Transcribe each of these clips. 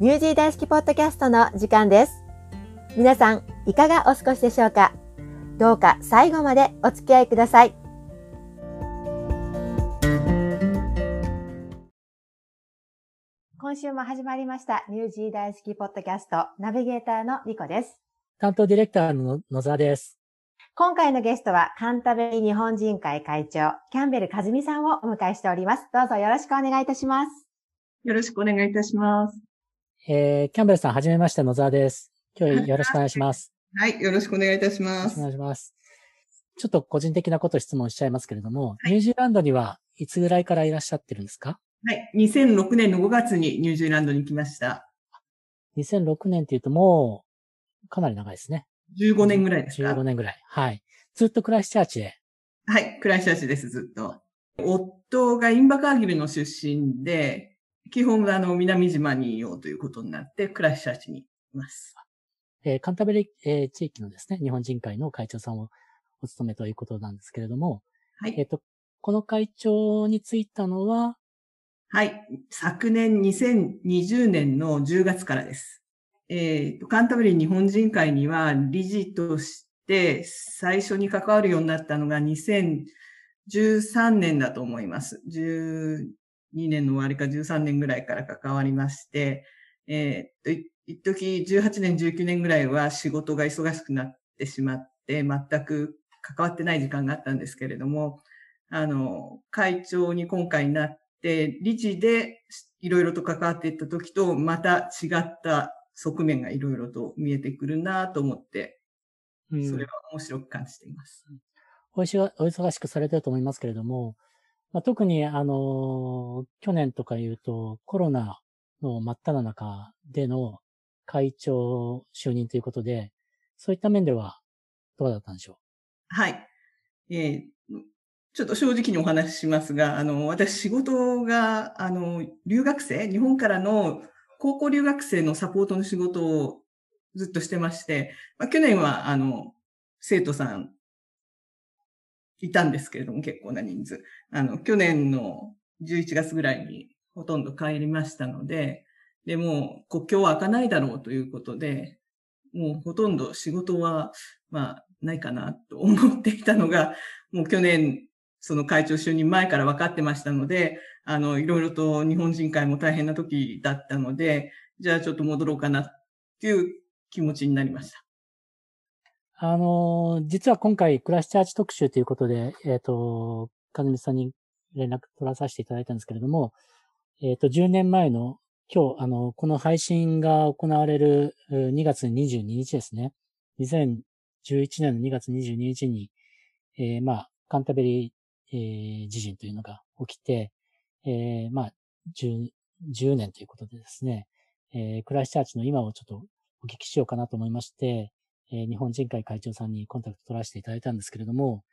ニュージー大好きポッドキャストの時間です。皆さん、いかがお過ごしでしょうか？どうか最後までお付き合いください。今週も始まりました、ニュージー大好きポッドキャスト、ナビゲーターのリコです。担当ディレクターの野沢です。今回のゲストは、カンタベリ日本人会会長、キャンベル和美さんをお迎えしております。どうぞよろしくお願いいたします。よろしくお願いいたします。えー、キャンベルさん、はじめまして、野沢です。今日よろしくお願いします。はい、よろしくお願いいたします。お願いします。ちょっと個人的なこと質問しちゃいますけれども、はいニュージーランドにはいつぐらいからいらっしゃってるんですか？はい、2006年の5月にニュージーランドに来ました。?2006 年っていうともう、かなり長いですね。15年ぐらいですか？15年ぐらい。はい。ずっとクライスチャーチで。はい、クライスチャーチです、ずっと。夫がインバカーギルの出身で、基本はあの、南島にいようということになって、クライスチャーチにいます。えーカンタベリ、えー地域のですね、日本人会の会長さんをお務めということなんですけれども、はいえっ、と、この会長に就いたのは、はい。昨年2020年の10月からです。えーと、カンタベリー日本人会には理事として最初に関わるようになったのが2013年だと思います。12年の終わりか13年ぐらいから関わりまして、えーと、い一時18年、19年ぐらいは仕事が忙しくなってしまって、全く関わってない時間があったんですけれども、あの、会長に今回なって、理事でいろいろと関わっていった時と、また違った側面がいろいろと見えてくるなと思って、うんそれは面白く感じています。おいしがお忙しくされてると思いますけれども、まあ、特に、あの、去年とか言うと、コロナの真っ只中での会長就任ということで、そういった面では、どうだったんでしょう？はい。えーちょっと正直にお話ししますが、あの、私仕事が、あの、留学生、日本からの高校留学生のサポートの仕事をずっとしてまして、まあ、去年は、あの、生徒さん、いたんですけれども、結構な人数。あの、去年の11月ぐらいにほとんど帰りましたので、で、も国境は開かないだろうということで、もうほとんど仕事は、まあ、ないかなと思っていたのが、もう去年、その会長就任前から分かってましたので、あの、いろいろと日本人会も大変な時だったので、じゃあちょっと戻ろうかなっていう気持ちになりました。あの、実は今回、クライスチャーチ特集ということで、えっ、と、かずみさんに連絡取らさせていただいたんですけれども、えっ、と、10年前の今日、あの、この配信が行われる2月22日ですね。2011年の2月22日に、えーまあ、カンタベリー、えー地震というのが起きて、えーまあ、10, 10年ということでですね、えークライスチャーチの今をちょっとお聞きしようかなと思いまして、え日本人会会長さんにコンタクト取らせていただいたんですけれども、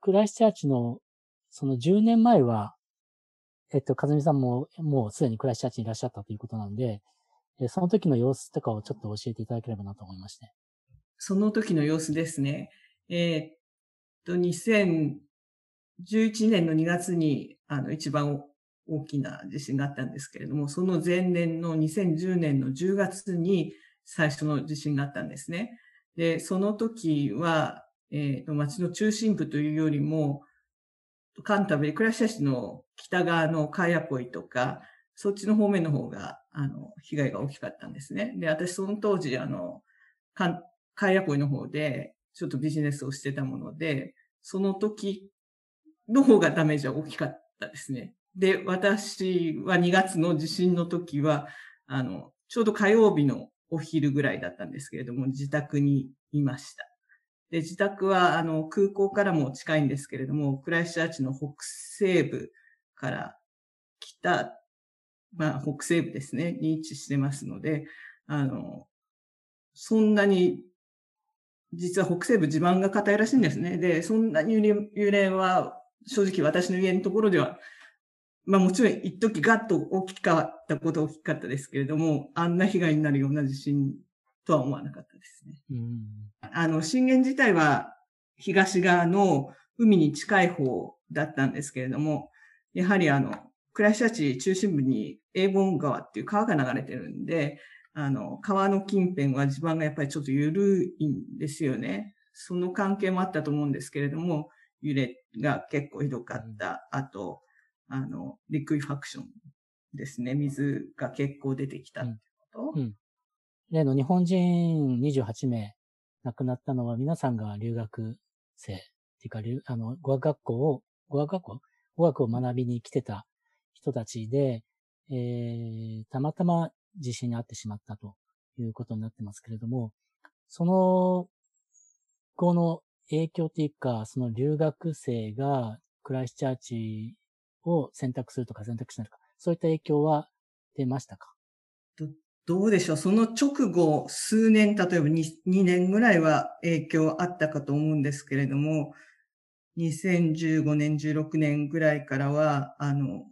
クライスチャーチのその10年前は、えっと、かずみさんももうすでにクライスチャーチにいらっしゃったということなんで、えその時の様子とかをちょっと教えていただければなと思いまして。その時の様子ですね。えーっと、2011年の2月に、あの、一番大きな地震があったんですけれども、その前年の2010年の10月に最初の地震があったんですね。で、その時は、えーと、町の中心部というよりも、カンタベリ、クラシャ市の北側のカヤポイとか、そっちの方面の方が、あの、被害が大きかったんですね。で、私その当時、あの、カンカヤポイの方で、ちょっとビジネスをしてたもので、その時の方がダメージは大きかったですね。で、私は2月の地震の時は、あの、ちょうど火曜日のお昼ぐらいだったんですけれども、自宅にいました。で、自宅は、あの、空港からも近いんですけれども、クライスチャーチの北西部から北、まあ、北西部ですね、に位置してますので、あの、そんなに、実は北西部地盤が硬いらしいんですね。で、そんなに揺れは、正直私の家のところでは、まあもちろん一時ガッと大きかったこと大きかったですけれども、あんな被害になるような地震とは思わなかったですね。うん。あの、震源自体は東側の海に近い方だったんですけれども、やはりあの、クライシャチ中心部にエーボン川っていう川が流れてるんで、あの、川の近辺は地盤がやっぱりちょっと緩いんですよね。その関係もあったと思うんですけれども、揺れが結構ひどかった。あと、あの、リクイファクションですね。水が結構出てきたってこと、うん、例の日本人28名亡くなったのは皆さんが留学生っていうか、あの、語学学校を、語学学校？語学を学びに来てた人たちで、えー、たまたま地震に遭ってしまったということになってますけれども、その後の影響というか、その留学生がクライスチャーチを選択するとか選択しないとか、そういった影響は出ましたか？どうでしょう？その直後、数年、例えば 2, 2年ぐらいは影響あったかと思うんですけれども、2015年、16年ぐらいからは、あの、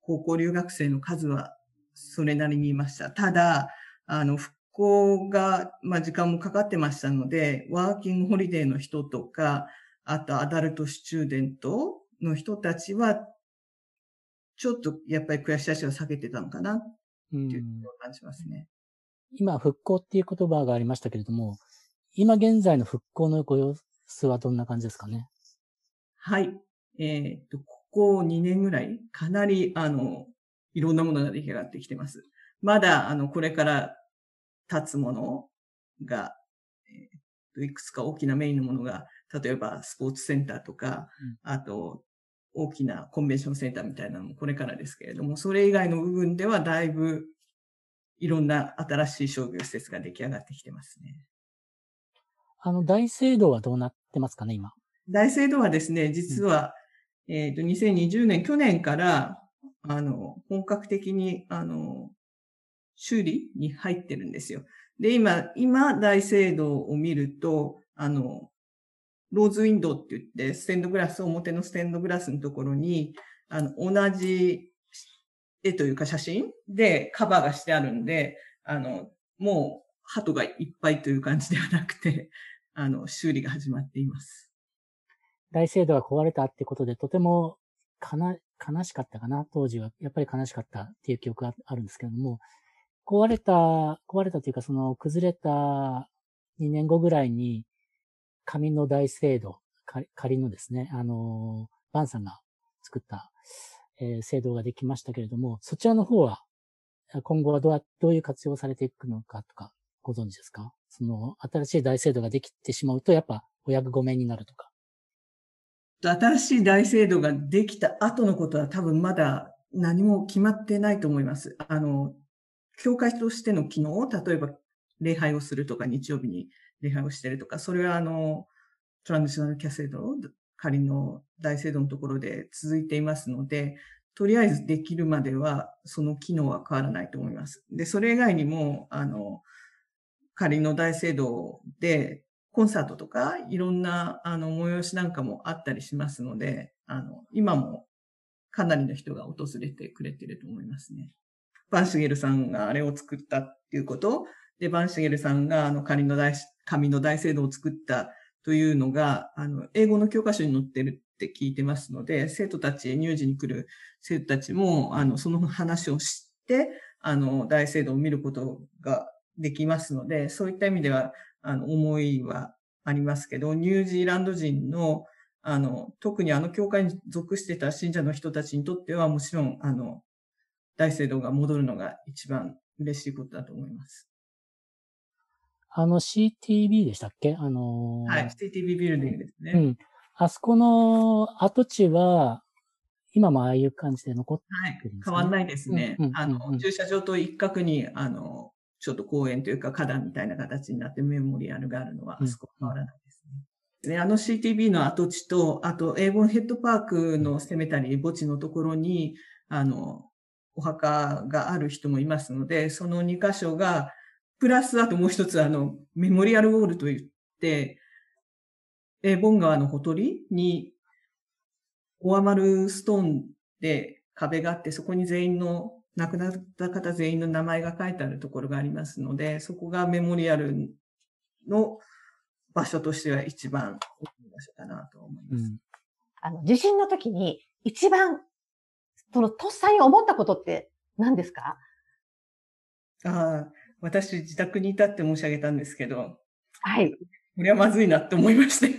高校留学生の数はそれなりにいました。ただ、あの、復興が、まあ、時間もかかってましたので、ワーキングホリデーの人とか、あとアダルトスチューデントの人たちは、ちょっとやっぱり悔しさしは避けてたのかなっていう感じますね。今、復興っていう言葉がありましたけれども、今現在の復興のご様子はどんな感じですかね？はい。えっ、と、ここ2年ぐらい、かなり、あの、いろんなものが出来上がってきてます。まだ、あの、これから立つものが、えー、いくつか大きなメインのものが、例えばスポーツセンターとか、うん、あと、大きなコンベンションセンターみたいなのもこれからですけれども、それ以外の部分ではだいぶいろんな新しい商業施設が出来上がってきてますね。あの、大聖堂はどうなってますかね、今？大聖堂はですね、実は、うん、えっ、と、2020年、去年から、あの、本格的に、あの、修理に入ってるんですよ。で、今、今、大聖堂を見ると、あの、ローズウィンドウって言って、ステンドグラス、表のステンドグラスのところに、あの、同じ絵というか写真でカバーがしてあるんで、あの、もう、鳩がいっぱいという感じではなくて、あの、修理が始まっています。大聖堂が壊れたってことで、とてもかな、悲しかったかな、当時は。やっぱり悲しかったっていう記憶があるんですけれども、壊れた、壊れたというか、その崩れた2年後ぐらいに、紙の大聖堂、仮のですね、あの、バンさんが作った、えー、制度ができましたけれども、そちらの方は、今後はどうどういう活用されていくのかとか、ご存知ですか？その、新しい大制度ができてしまうと、やっぱ、お役御免になるとか。新しい大制度ができた後のことは多分まだ何も決まってないと思います。あの、教会としての機能を、例えば礼拝をするとか、日曜日に礼拝をしてるとか、それはあの、トランディショナルキャセド、仮の大聖堂のところで続いていますので、とりあえずできるまでは、その機能は変わらないと思います。で、それ以外にも、あの、仮の大聖堂で、コンサートとか、いろんな、あの、催しなんかもあったりしますので、あの、今もかなりの人が訪れてくれてると思いますね。バンシュゲルさんがあれを作ったっていうこと、で、バンシュゲルさんがあの紙の大、紙の大聖堂を作ったというのが、あの、英語の教科書に載ってるって聞いてますので、生徒たち、入時に来る生徒たちも、あの、その話を知って、あの、大聖堂を見ることができますので、そういった意味では、あの、思いはありますけど、ニュージーランド人の、あの、特にあの教会に属してた信者の人たちにとっては、もちろん、あの、大聖堂が戻るのが一番嬉しいことだと思います。あの CTB でしたっけ？あのー、はい、CTB ビルディングですね。うん。あそこの跡地は、今もああいう感じで残ってるんですか、ね、はい、変わんないですね。あの、駐車場と一角に、あの、ちょっと公園というか花壇みたいな形になってメモリアルがあるのは、あそこ変わらないですね。で、あの CTB の跡地と、あと、英語ヘッドパークのセメタリー墓地のところに、あの、お墓がある人もいますので、その2箇所が、プラスあともう一つあの、メモリアルウォールといって、えボン川のほとりに、オアマルストーンで壁があって、そこに全員の、亡くなった方全員の名前が書いてあるところがありますので、そこがメモリアルの場所としては一番大きい場所かなと思います。うん、あの、地震の時に一番その、とっさに思ったことって何ですか？ああ、私自宅にいたって申し上げたんですけど、はい。これはまずいなって思いましたよ。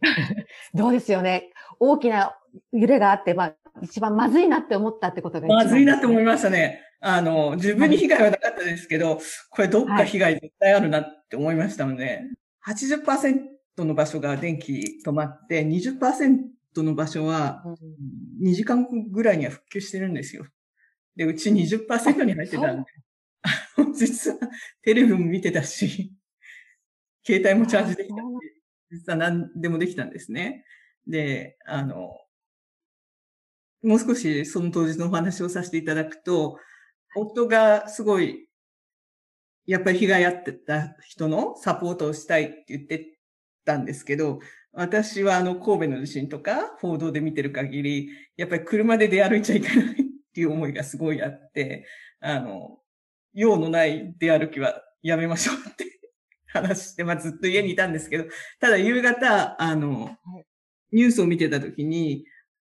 どうですよね。大きな揺れがあって、まあ、一番まずいなって思ったってことが、まずいなって思いましたね。あの、自分に被害はなかったですけど、これどっか被害絶対あるなって思いましたので、はい、80%の場所が電気止まって、20%の場所は2時間ぐらいには復旧してるんですよ。で、うち20%に入ってたんで、実はテレビも見てたし、携帯もチャージできたし、実は何でもできたんですね。で、あの、もう少しその当日のお話をさせていただくと、夫がすごい、やっぱり被害あってた人のサポートをしたいって言ってたんですけど、私はあの神戸の地震とか報道で見てる限り、やっぱり車で出歩いちゃいけないっていう思いがすごいあって、あの、用のない出歩きはやめましょうって 話して、まあずっと家にいたんですけど、ただ夕方、あの、ニュースを見てた時に、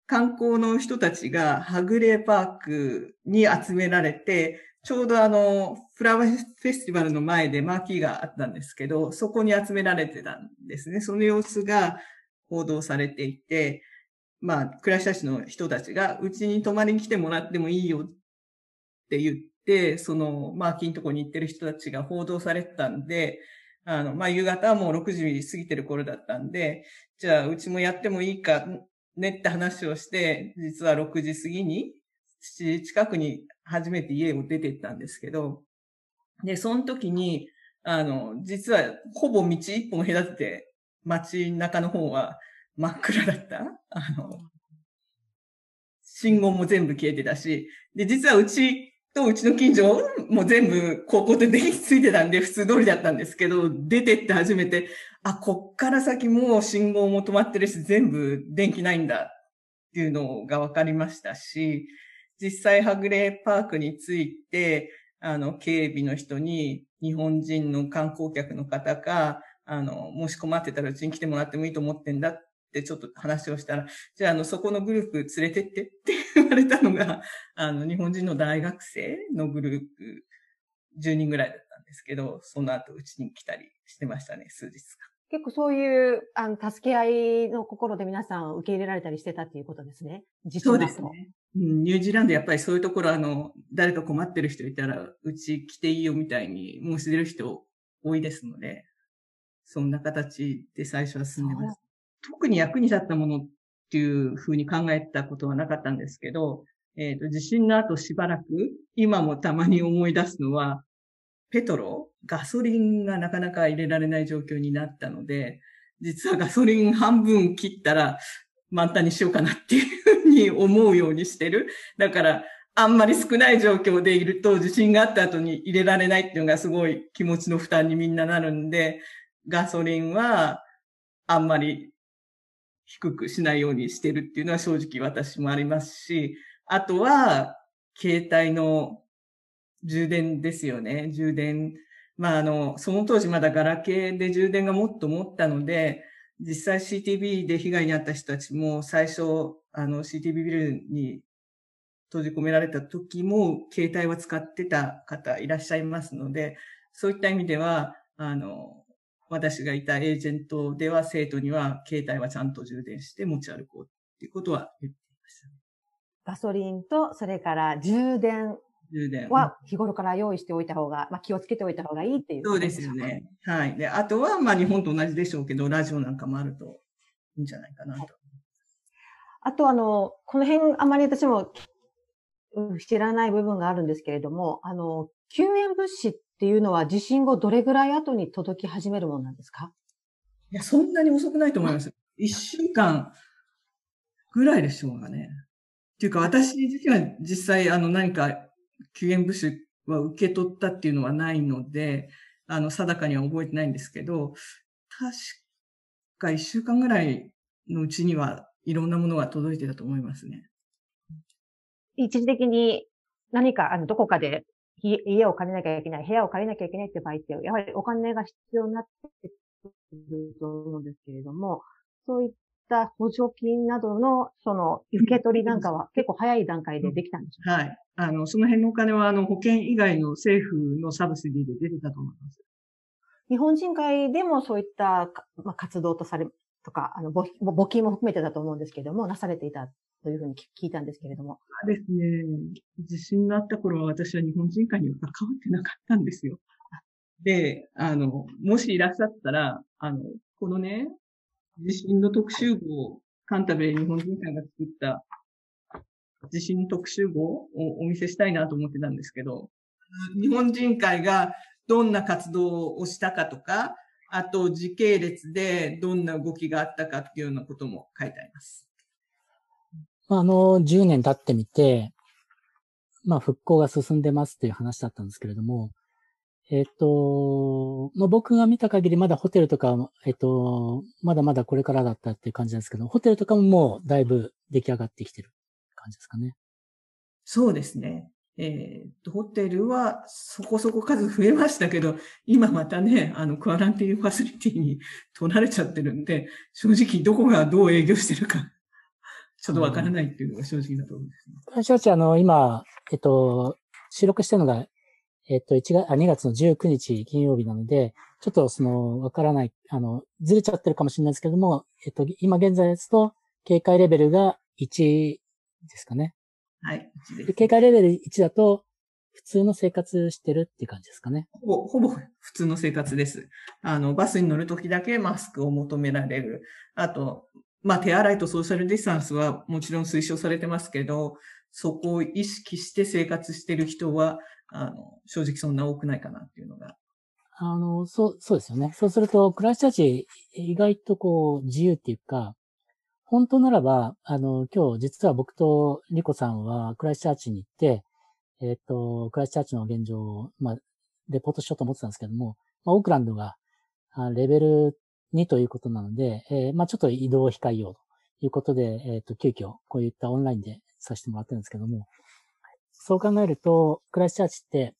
観光の人たちがはぐれパークに集められて、ちょうどあの、フラワーフェスティバルの前でマーキーがあったんですけど、そこに集められてたんですね。その様子が報道されていて、まあ、暮らし市の人たちが、うちに泊まりに来てもらってもいいよって言って、そのマーキーのとこに行ってる人たちが報道されてたんで、あの、まあ、夕方はもう6時過ぎてる頃だったんで、じゃあ、うちもやってもいいかねって話をして、実は6時過ぎに、7時近くに初めて家を出てったんですけど、で、その時に、あの、実はほぼ道一本隔てて、街中の方は真っ暗だった。あの、信号も全部消えてたし、で、実はうちとうちの近所も全部高校で電気ついてたんで普通通りだったんですけど、出てって初めて、あ、こっから先もう信号も止まってるし、全部電気ないんだっていうのが分かりましたし、実際はぐれパークについて、あの、警備の人に日本人の観光客の方が、あの、もし困ってたらうちに来てもらってもいいと思ってんだってちょっと話をしたら、じゃあ、あの、そこのグループ連れてってって言われたのが、あの、日本人の大学生のグループ10人ぐらいだったんですけど、その後うちに来たりしてましたね、数日間。結構そういう、あの、助け合いの心で皆さん受け入れられたりしてたっていうことですね。そうですね。うん、ニュージーランドやっぱりそういうところあの、誰か困ってる人いたら、うち来ていいよみたいに申し出る人多いですので、そんな形で最初は進んでます。特に役に立ったものっっていうふうに考えたことはなかったんですけど、えっ、ー、と、地震の後しばらく、今もたまに思い出すのは、ペトロ、ガソリンがなかなか入れられない状況になったので、実はガソリン半分切ったら満タンにしようかなっていうふうに思うようにしてる。だから、あんまり少ない状況でいると地震があった後に入れられないっていうのがすごい気持ちの負担にみんななるんで、ガソリンはあんまり低くしないようにしてるっていうのは正直私もありますし、あとは携帯の充電ですよね。充電。まあ、あの、その当時まだガラケーで充電がもっと持ったので、実際 CTB で被害に遭った人たちも最初、あの CTB ビルに閉じ込められた時も携帯は使ってた方いらっしゃいますので、そういった意味では、あの、私がいたエージェントでは生徒には携帯はちゃんと充電して持ち歩こうっていうことは言っていました。ガソリンと、それから充電充電は日頃から用意しておいた方が、まあ、気をつけておいた方がいいっていう。そうですよね。はい。で、あとは、まあ、日本と同じでしょうけど、ラジオなんかもあるといいんじゃないかなと。あと、あの、この辺、あまり私も知らない部分があるんですけれども、あの、救援物資っていうのは地震後どれぐらい後に届き始めるものなんですか？いや、そんなに遅くないと思います。一週間ぐらいでしょうかね。っていうか、私自身は実際、あの、何か救援物資は受け取ったっていうのはないので、あの、定かには覚えてないんですけど、確か一週間ぐらいのうちにはいろんなものが届いてたと思いますね。一時的に何か、あの、どこかで家を借りなきゃいけない、部屋を借りなきゃいけないって場合って、やはりお金が必要になってくると思うんですけれども、そういっった補助金などの、その、受け取りなんかは結構早い段階でできたんでしょうか、はい。あの、その辺のお金は、あの、保険以外の政府のサブシディで出てたと思います。日本人会でもそういった、まあ、活動とされ、とか、あの、募金も含めてだと思うんですけれども、なされていたというふうに聞いたんですけれども。ですね。地震があった頃は私は日本人会には関わってなかったんですよ。で、あの、もしいらっしゃったら、あの、このね、地震の特集号、カンタベ日本人会が作った地震特集号をお見せしたいなと思ってたんですけど、日本人会がどんな活動をしたかとか、あと時系列でどんな動きがあったかっていうようなことも書いてあります。あの、10年経ってみて、まあ、復興が進んでますっていう話だったんですけれども、えっ、と、まあ、僕が見た限りまだホテルとか、えっ、と、まだまだこれからだったっていう感じなんですけど、ホテルとかももうだいぶ出来上がってきてる感じですかね。そうですね。えー、ホテルはそこそこ数増えましたけど、今またね、あの、クアランティーファシリティに取られちゃってるんで、正直どこがどう営業してるか、ちょっとわからないっていうのが正直なところですね。私たち、あの、今、えっと、収録してるのがえっと、1月、あ、2月の19日金曜日なので、ちょっとその、わからない、あの、ずれちゃってるかもしれないですけども、えっと、今現在ですと、警戒レベルが1ですかね。はい。で警戒レベル1だと、普通の生活してるっていう感じですかね。ほぼ、ほぼ普通の生活です。あの、バスに乗るときだけマスクを求められる。あと、まあ、手洗いとソーシャルディスタンスはもちろん推奨されてますけど、そこを意識して生活してる人は、あの、正直そんな多くないかなっていうのが。あの、そう、そうですよね。そうすると、クライスチャーチ、意外とこう、自由っていうか、本当ならば、あの、今日実は僕とリコさんはクライスチャーチに行って、えっ、ー、と、クライスチャーチの現状を、まあ、レポートしようと思ってたんですけども、まあ、オークランドが、レベル2ということなので、えー、まあ、ちょっと移動を控えようということで、えっ、ー、と、急遽、こういったオンラインでさせてもらってるんですけども、そう考えると、クライスチャーチって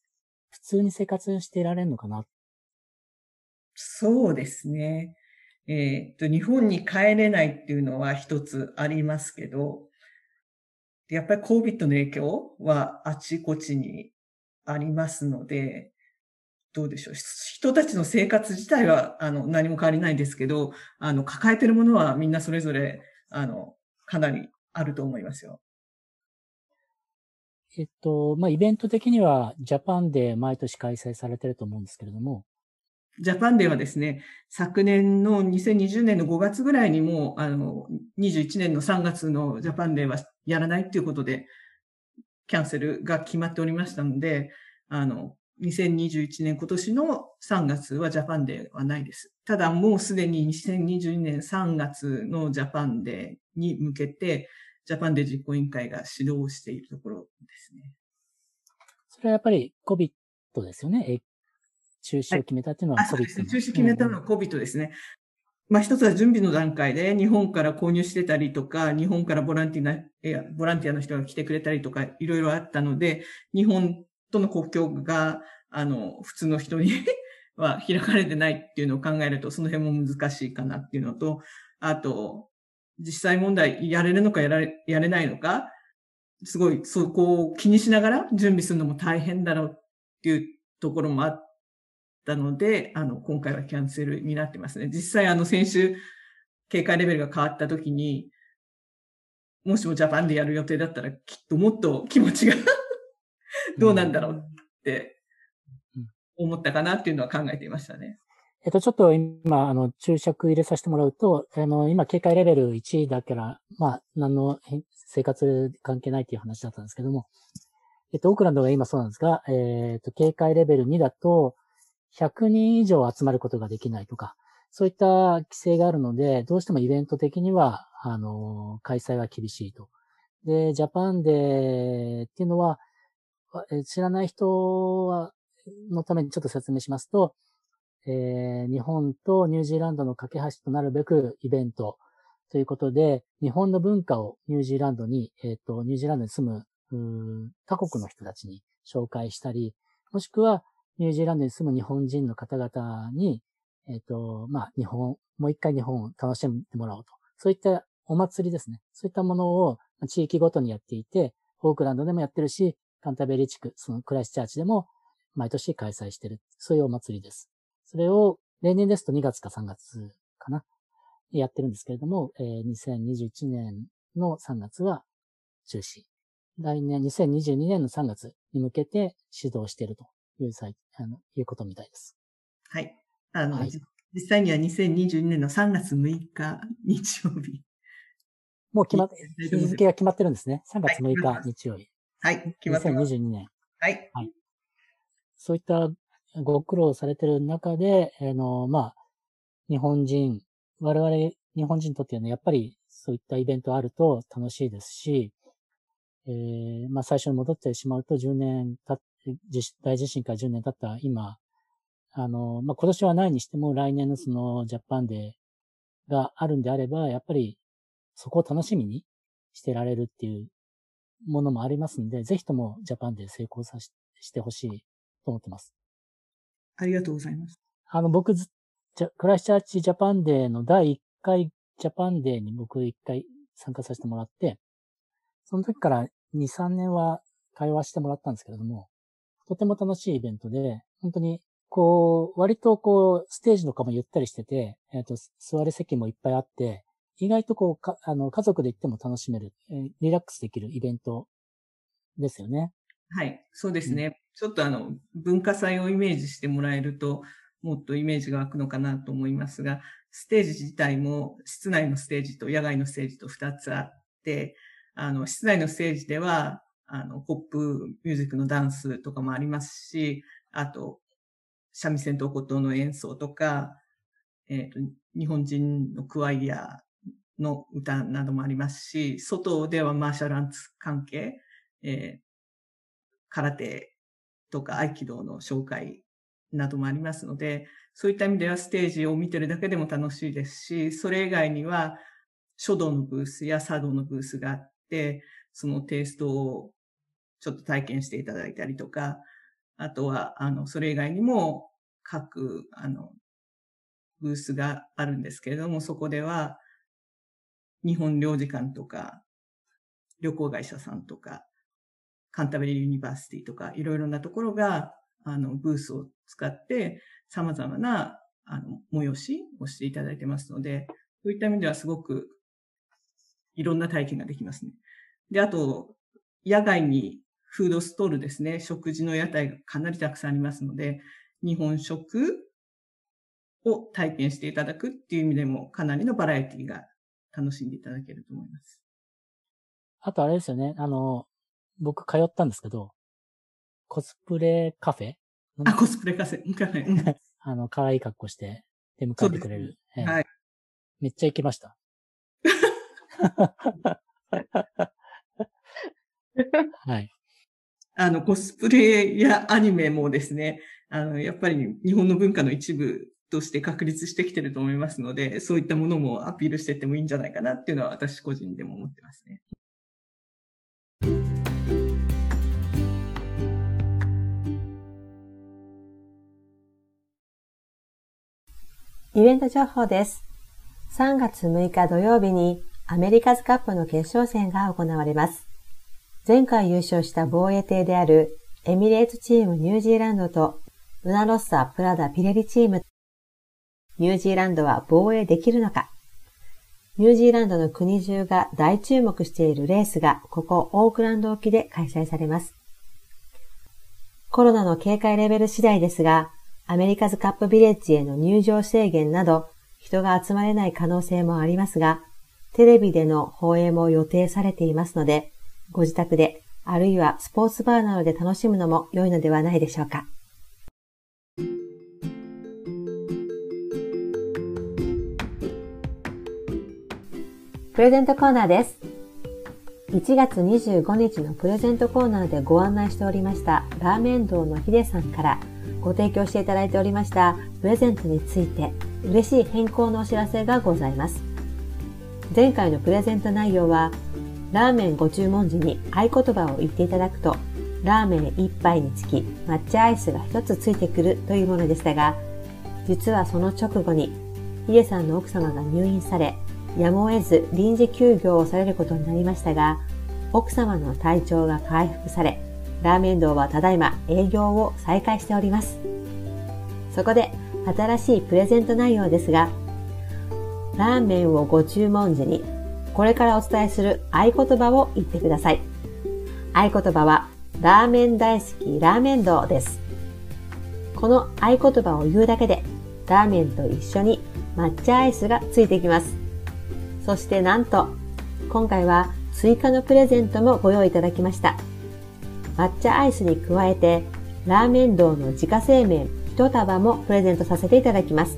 普通に生活していられるのかな？そうですね。えー、っと、日本に帰れないっていうのは一つありますけど、やっぱり COVID の影響はあちこちにありますので、どうでしょう。人たちの生活自体は、あの、何も変わりないですけど、あの、抱えてるものはみんなそれぞれ、あの、かなりあると思いますよ。えっと、まあ、イベント的にはジャパンで毎年開催されてると思うんですけれども。ジャパンデーはですね、昨年の2020年の5月ぐらいにもあの、21年の3月のジャパンデーはやらないっていうことで、キャンセルが決まっておりましたので、あの、2021年今年の3月はジャパンデーはないです。ただもうすでに2022年3月のジャパンデーに向けて、ジャパンで実行委員会が始動しているところですね。それはやっぱり COVID ですよね。中止を決めたっていうのは COVID、はい、ですね。中止決めたのは COVID ですね。まあ一つは準備の段階で日本から購入してたりとか、日本からボランティアな、ボランティアの人が来てくれたりとか、いろいろあったので、日本との国境が、あの、普通の人に は開かれてないっていうのを考えると、その辺も難しいかなっていうのと、あと、実際問題やれるのかやられ、やれないのか、すごいそこを気にしながら準備するのも大変だろうっていうところもあったので、あの、今回はキャンセルになってますね。実際あの、先週、警戒レベルが変わった時に、もしもジャパンでやる予定だったら、きっともっと気持ちがどうなんだろうって思ったかなっていうのは考えていましたね。えっと、ちょっと今、あの、注釈入れさせてもらうと、あの、今、警戒レベル1だから、まあ、何の生活関係ないっていう話だったんですけども、えっと、オークランドが今そうなんですが、えっと、警戒レベル2だと、100人以上集まることができないとか、そういった規制があるので、どうしてもイベント的には、あの、開催は厳しいと。で、ジャパンでっていうのは、知らない人は、のためにちょっと説明しますと、えー、日本とニュージーランドの架け橋となるべくイベントということで、日本の文化をニュージーランドに、えっ、ー、と、ニュージーランドに住む、他国の人たちに紹介したり、もしくは、ニュージーランドに住む日本人の方々に、えっ、ー、と、まあ、日本、もう一回日本を楽しんでもらおうと。そういったお祭りですね。そういったものを地域ごとにやっていて、オークランドでもやってるし、カンタベリー地区、そのクライスチャーチでも毎年開催してる。そういうお祭りです。それを例年ですと2月か3月かな。やってるんですけれども、えー、2021年の3月は中止。来年2022年の3月に向けて指導しているという際、あの、いうことみたいです。はい。あの、はい、実際には2022年の3月6日日曜日。もう決まって、日付が決まってるんですね。3月6日日曜日。はい、決まってます。2022年。はい。はい。そういったご苦労されてる中で、あの、まあ、日本人、我々日本人にとってはね、やっぱりそういったイベントあると楽しいですし、えー、まあ最初に戻ってしまうと10年経って、大地震から10年経った今、あの、まあ今年はないにしても来年のそのジャパンデーがあるんであれば、やっぱりそこを楽しみにしてられるっていうものもありますんで、ぜひともジャパンデー成功さししてほしいと思ってます。ありがとうございます。あの、僕クライスチャーチジャパンデーの第1回ジャパンデーに僕1回参加させてもらって、その時から2、3年は関わらしてもらったんですけれども、とても楽しいイベントで、本当に、こう、割とこう、ステージとかもゆったりしてて、えっ、ー、と、座る席もいっぱいあって、意外とこう、か、あの、家族で行っても楽しめる、えー、リラックスできるイベントですよね。はい、そうですね。うん、ちょっとあの、文化祭をイメージしてもらえると、もっとイメージが湧くのかなと思いますが、ステージ自体も室内のステージと野外のステージと2つあって、あの、室内のステージでは、あの、ポップミュージックのダンスとかもありますし、あと、三味線と琴の演奏とか、えっ、ー、と、日本人のクワイアの歌などもありますし、外ではマーシャルアンツ関係、えー、空手とか合気道の紹介などもありますので、そういった意味ではステージを見てるだけでも楽しいですし、それ以外には書道のブースや茶道のブースがあって、そのテイストをちょっと体験していただいたりとか、あとは、あの、それ以外にも各、あの、ブースがあるんですけれども、そこでは、日本領事館とか、旅行会社さんとか、カンタベリーユニバーシティとか、いろいろなところが、あの、ブースを使って、様々な、あの、催しをしていただいてますので、そういった意味ではすごく、いろんな体験ができますね。で、あと、野外にフードストールですね、食事の屋台がかなりたくさんありますので、日本食を体験していただくっていう意味でも、かなりのバラエティが楽しんでいただけると思います。あとあれですよね、あの、僕通ったんですけど、コスプレカフェ？あ、コスプレカフェ。カフェ。あの、可愛い格好して出迎えてくれる。ね、はい。めっちゃ行きました。はい。あの、コスプレやアニメもですね、あの、やっぱり日本の文化の一部として確立してきてると思いますので、そういったものもアピールしていってもいいんじゃないかなっていうのは私個人でも思ってますね。イベント情報です。3月6日土曜日にアメリカズカップの決勝戦が行われます。前回優勝した防衛艇であるエミレーツチームニュージーランドとウナロッサ・プラダ・ピレリチーム。ニュージーランドは防衛できるのかニュージーランドの国中が大注目しているレースがここオークランド沖で開催されます。コロナの警戒レベル次第ですが、アメリカズカップビレッジへの入場制限など、人が集まれない可能性もありますが、テレビでの放映も予定されていますので、ご自宅で、あるいはスポーツバーなどで楽しむのも良いのではないでしょうか。プレゼントコーナーです。1月25日のプレゼントコーナーでご案内しておりましたラーメン堂のヒデさんからご提供していただいておりましたプレゼントについて嬉しい変更のお知らせがございます。前回のプレゼント内容は、ラーメンご注文時に合言葉を言っていただくと、ラーメン1杯につき抹茶アイスが1つついてくるというものでしたが、実はその直後に、ヒデさんの奥様が入院され、やむを得ず臨時休業をされることになりましたが、奥様の体調が回復され、ラーメン堂はただいま営業を再開しております。そこで新しいプレゼント内容ですが、ラーメンをご注文時にこれからお伝えする合言葉を言ってください。合言葉は、ラーメン大好きラーメン堂です。この合言葉を言うだけで、ラーメンと一緒に抹茶アイスがついてきます。そしてなんと、今回は追加のプレゼントもご用意いただきました。抹茶アイスに加えて、ラーメン堂の自家製麺一束もプレゼントさせていただきます。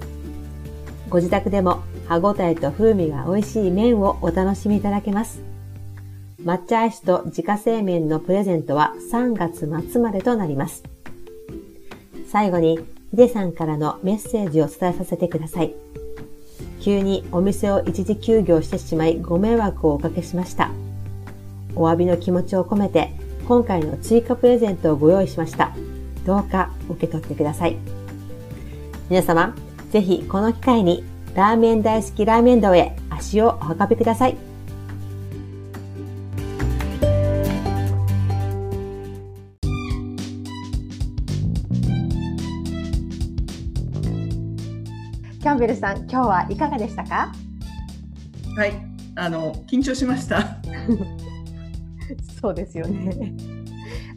ご自宅でも歯ごたえと風味が美味しい麺をお楽しみいただけます。抹茶アイスと自家製麺のプレゼントは3月末までとなります。最後に、ヒデさんからのメッセージを伝えさせてください。急にお店を一時休業してしまいご迷惑をおかけしました。お詫びの気持ちを込めて、今回の追加プレゼントをご用意しました。どうか受け取ってください。皆様、ぜひこの機会にラーメン大好きラーメン堂へ足をお運びください。ベルさん、今日はいかがでしたか？はい、あの、緊張しました。そうですよね。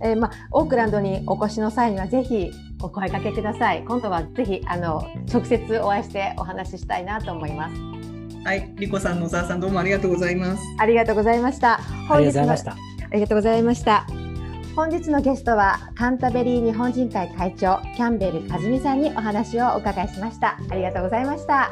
えー、まあ、オークランドにお越しの際には、ぜひお声かけください。今度はぜひ、あの、直接お会いしてお話ししたいなと思います。はい、リコさん、野沢さん、どうもありがとうございます。ありがとうございました。ありがとうございました。ありがとうございました。本日のゲストはカンタベリー日本人会会長キャンベル和美さんにお話をお伺いしましたありがとうございました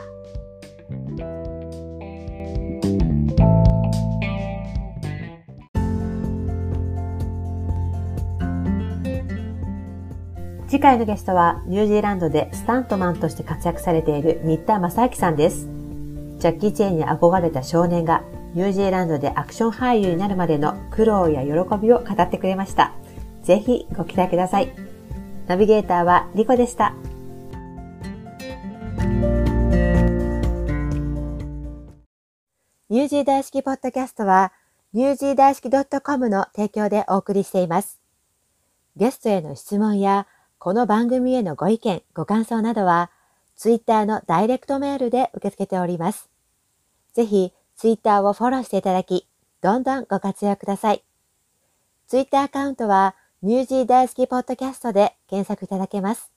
次回のゲストはニュージーランドでスタントマンとして活躍されている新田正明さんです。ジャッキー・チェーンに憧れた少年がニュージーランドでアクション俳優になるまでの苦労や喜びを語ってくれました。ぜひご期待ください。ナビゲーターはリコでした。ニュージー大好きポッドキャストは、ニュージー大好き .com の提供でお送りしています。ゲストへの質問や、この番組へのご意見、ご感想などは、ツイッターのダイレクトメールで受け付けております。ぜひ、ツイッターをフォローしていただき、どんどんご活用ください。ツイッターアカウントは、ニュージー大好きポッドキャストで検索いただけます。